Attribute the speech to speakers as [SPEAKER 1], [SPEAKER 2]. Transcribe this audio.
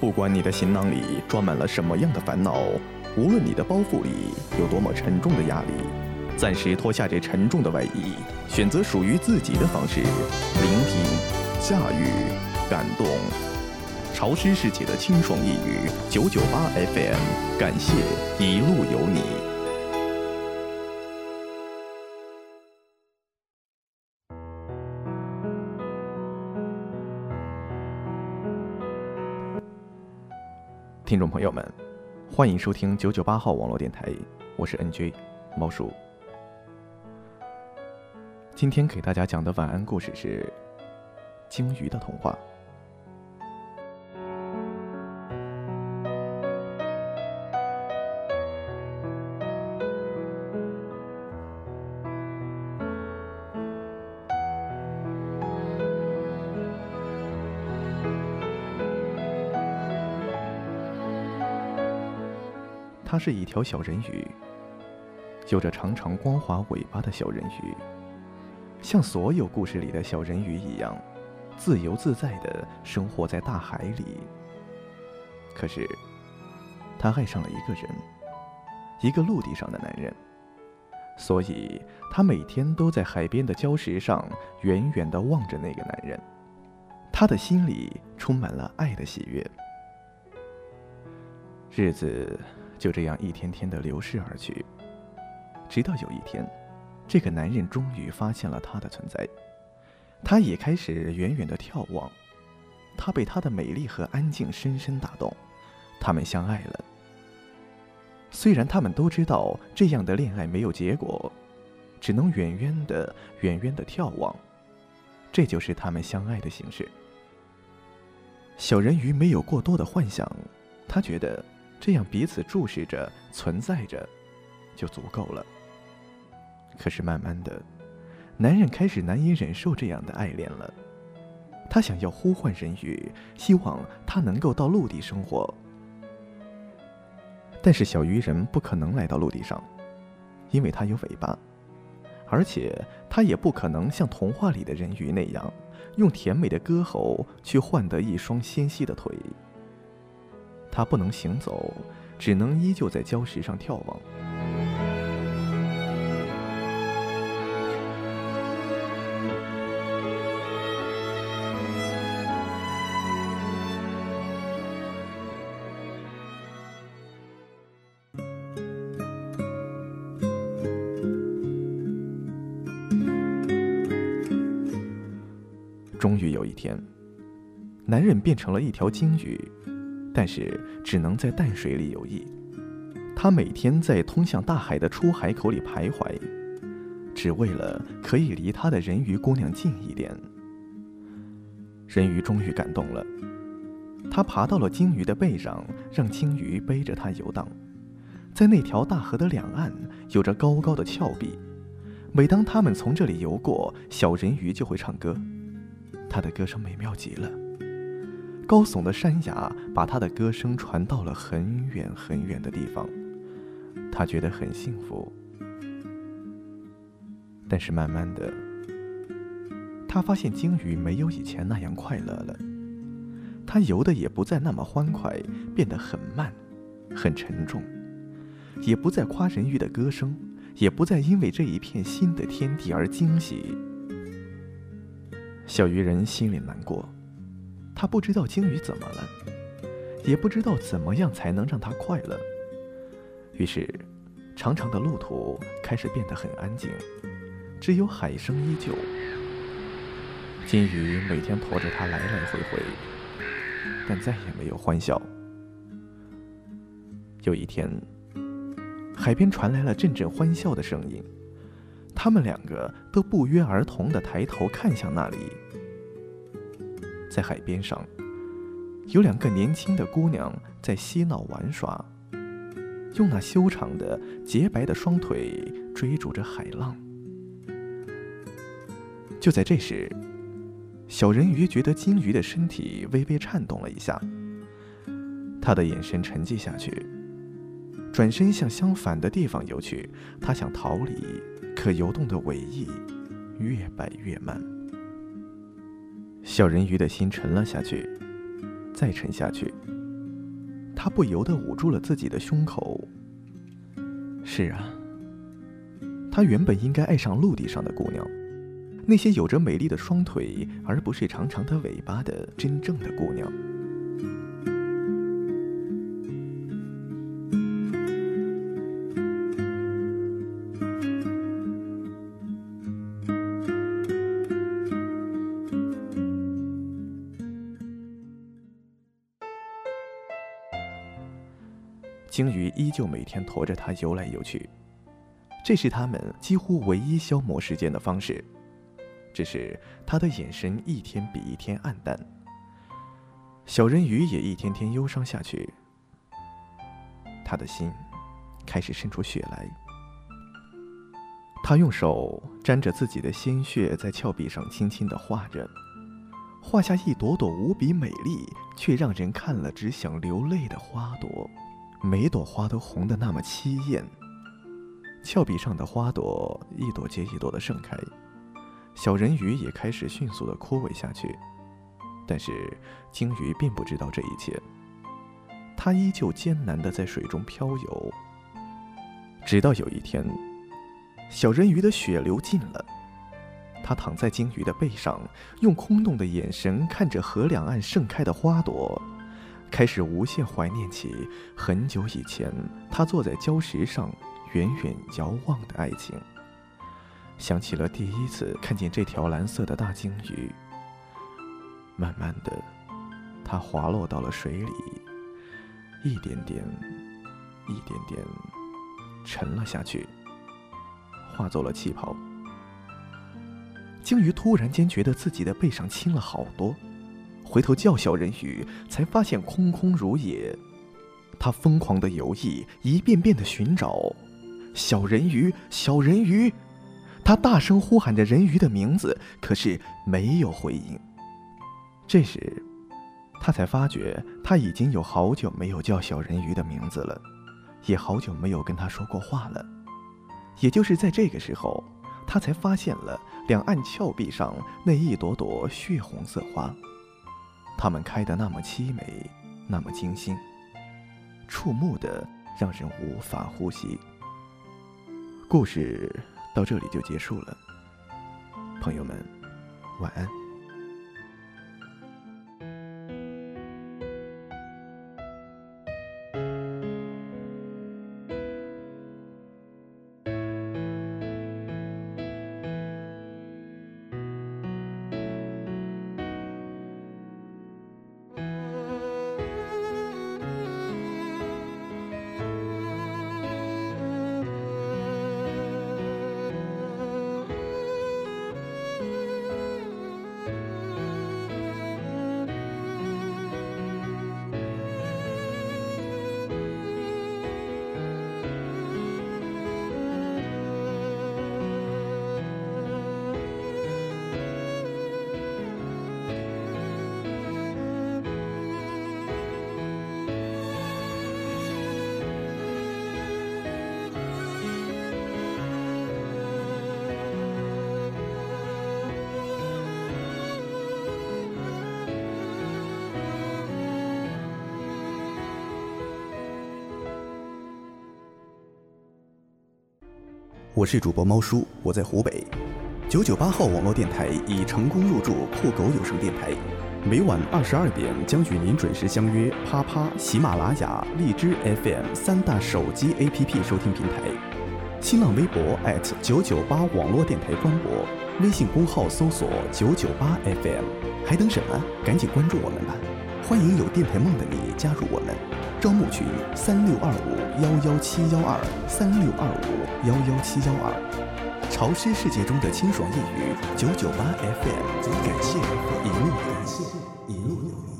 [SPEAKER 1] 不管你的行囊里装满了什么样的烦恼，无论你的包袱里有多么沉重的压力，暂时脱下这沉重的外衣，选择属于自己的方式，聆听、下雨、感动。潮湿世界的清爽一语，九九八 FM，感谢一路有你。听众朋友们，欢迎收听九九八号网络电台，我是 NJ 猫叔。今天给大家讲的晚安故事是《鲸鱼的童话》。它是一条小人鱼，有着长长光滑尾巴的小人鱼，像所有故事里的小人鱼一样，自由自在地生活在大海里。可是，他爱上了一个人，一个陆地上的男人，所以他每天都在海边的礁石上远远地望着那个男人，他的心里充满了爱的喜悦。日子。就这样一天天的流逝而去，直到有一天，这个男人终于发现了她的存在，他也开始远远的眺望，他被她的美丽和安静深深打动，他们相爱了。虽然他们都知道这样的恋爱没有结果，只能远远的、远远的眺望，这就是他们相爱的形式。小人鱼没有过多的幻想，他觉得。这样彼此注视着、存在着，就足够了。可是慢慢的，男人开始难以忍受这样的爱恋了。他想要呼唤人鱼，希望他能够到陆地生活。但是小鱼人不可能来到陆地上，因为它有尾巴，而且它也不可能像童话里的人鱼那样，用甜美的歌喉去换得一双纤细的腿。他不能行走，只能依旧在礁石上眺望。终于有一天，男人变成了一条鲸鱼。但是只能在淡水里游弋，他每天在通向大海的出海口里徘徊，只为了可以离他的人鱼姑娘近一点。人鱼终于感动了，他爬到了鲸鱼的背上，让鲸鱼背着他游荡。在那条大河的两岸，有着高高的峭壁，每当他们从这里游过，小人鱼就会唱歌，他的歌声美妙极了。高耸的山崖把他的歌声传到了很远很远的地方，他觉得很幸福。但是慢慢的，他发现鲸鱼没有以前那样快乐了，它游的也不再那么欢快，变得很慢，很沉重，也不再夸人鱼的歌声，也不再因为这一片新的天地而惊喜。小鱼人心里难过。他不知道鲸鱼怎么了，也不知道怎么样才能让它快乐。于是，长长的路途开始变得很安静，只有海声依旧。鲸鱼每天驮着它来来回回，但再也没有欢笑。有一天，海边传来了阵阵欢笑的声音，他们两个都不约而同地抬头看向那里。在海边上，有两个年轻的姑娘在嬉闹玩耍，用那修长的洁白的双腿追逐着海浪。就在这时，小人鱼觉得金鱼的身体微微颤动了一下，他的眼神沉寂下去，转身向相反的地方游去。他想逃离，可游动的尾翼越摆越慢。小人鱼的心沉了下去，再沉下去，他不由得捂住了自己的胸口。是啊，他原本应该爱上陆地上的姑娘，那些有着美丽的双腿而不是长长的尾巴的真正的姑娘。鲸鱼依旧每天驮着它游来游去，这是他们几乎唯一消磨时间的方式。只是他的眼神一天比一天暗淡，小人鱼也一天天忧伤下去。他的心开始渗出血来，他用手沾着自己的鲜血，在峭壁上轻轻地画着，画下一朵朵无比美丽却让人看了只想流泪的花朵。每朵花都红得那么凄艳，峭壁上的花朵一朵接一朵的盛开，小人鱼也开始迅速的枯萎下去。但是鲸鱼并不知道这一切，它依旧艰难的在水中漂游。直到有一天，小人鱼的血流尽了，它躺在鲸鱼的背上，用空洞的眼神看着河两岸盛开的花朵。开始无限怀念起很久以前，他坐在礁石上远远遥望的爱情。想起了第一次看见这条蓝色的大鲸鱼。慢慢的，它滑落到了水里，一点点，一点点沉了下去，化作了气泡。鲸鱼突然间觉得自己的背上轻了好多。回头叫小人鱼，才发现空空如也。他疯狂的游弋，一遍遍的寻找小人鱼，小人鱼。他大声呼喊着人鱼的名字，可是没有回应。这时，他才发觉他已经有好久没有叫小人鱼的名字了，也好久没有跟他说过话了。也就是在这个时候，他才发现了两岸峭壁上那一朵朵血红色花。它们开得那么凄美，那么精心，触目的让人无法呼吸。故事到这里就结束了，朋友们，晚安。
[SPEAKER 2] 我是主播猫叔，我在湖北。九九八号网络电台已成功入驻酷狗有声电台，每晚二十二点将与您准时相约啪啪、喜马拉雅、荔枝 FM 三大手机 APP 收听平台。新浪微博九九八网络电台官博，微信公号搜索九九八 FM，还等什么？赶紧关注我们吧！欢迎有电台梦的你加入我们，招募群三六二五幺幺七幺二三六二五幺幺七幺二。潮湿世界中的清爽夜雨，九九八 FM，感谢一路有你，一路有你。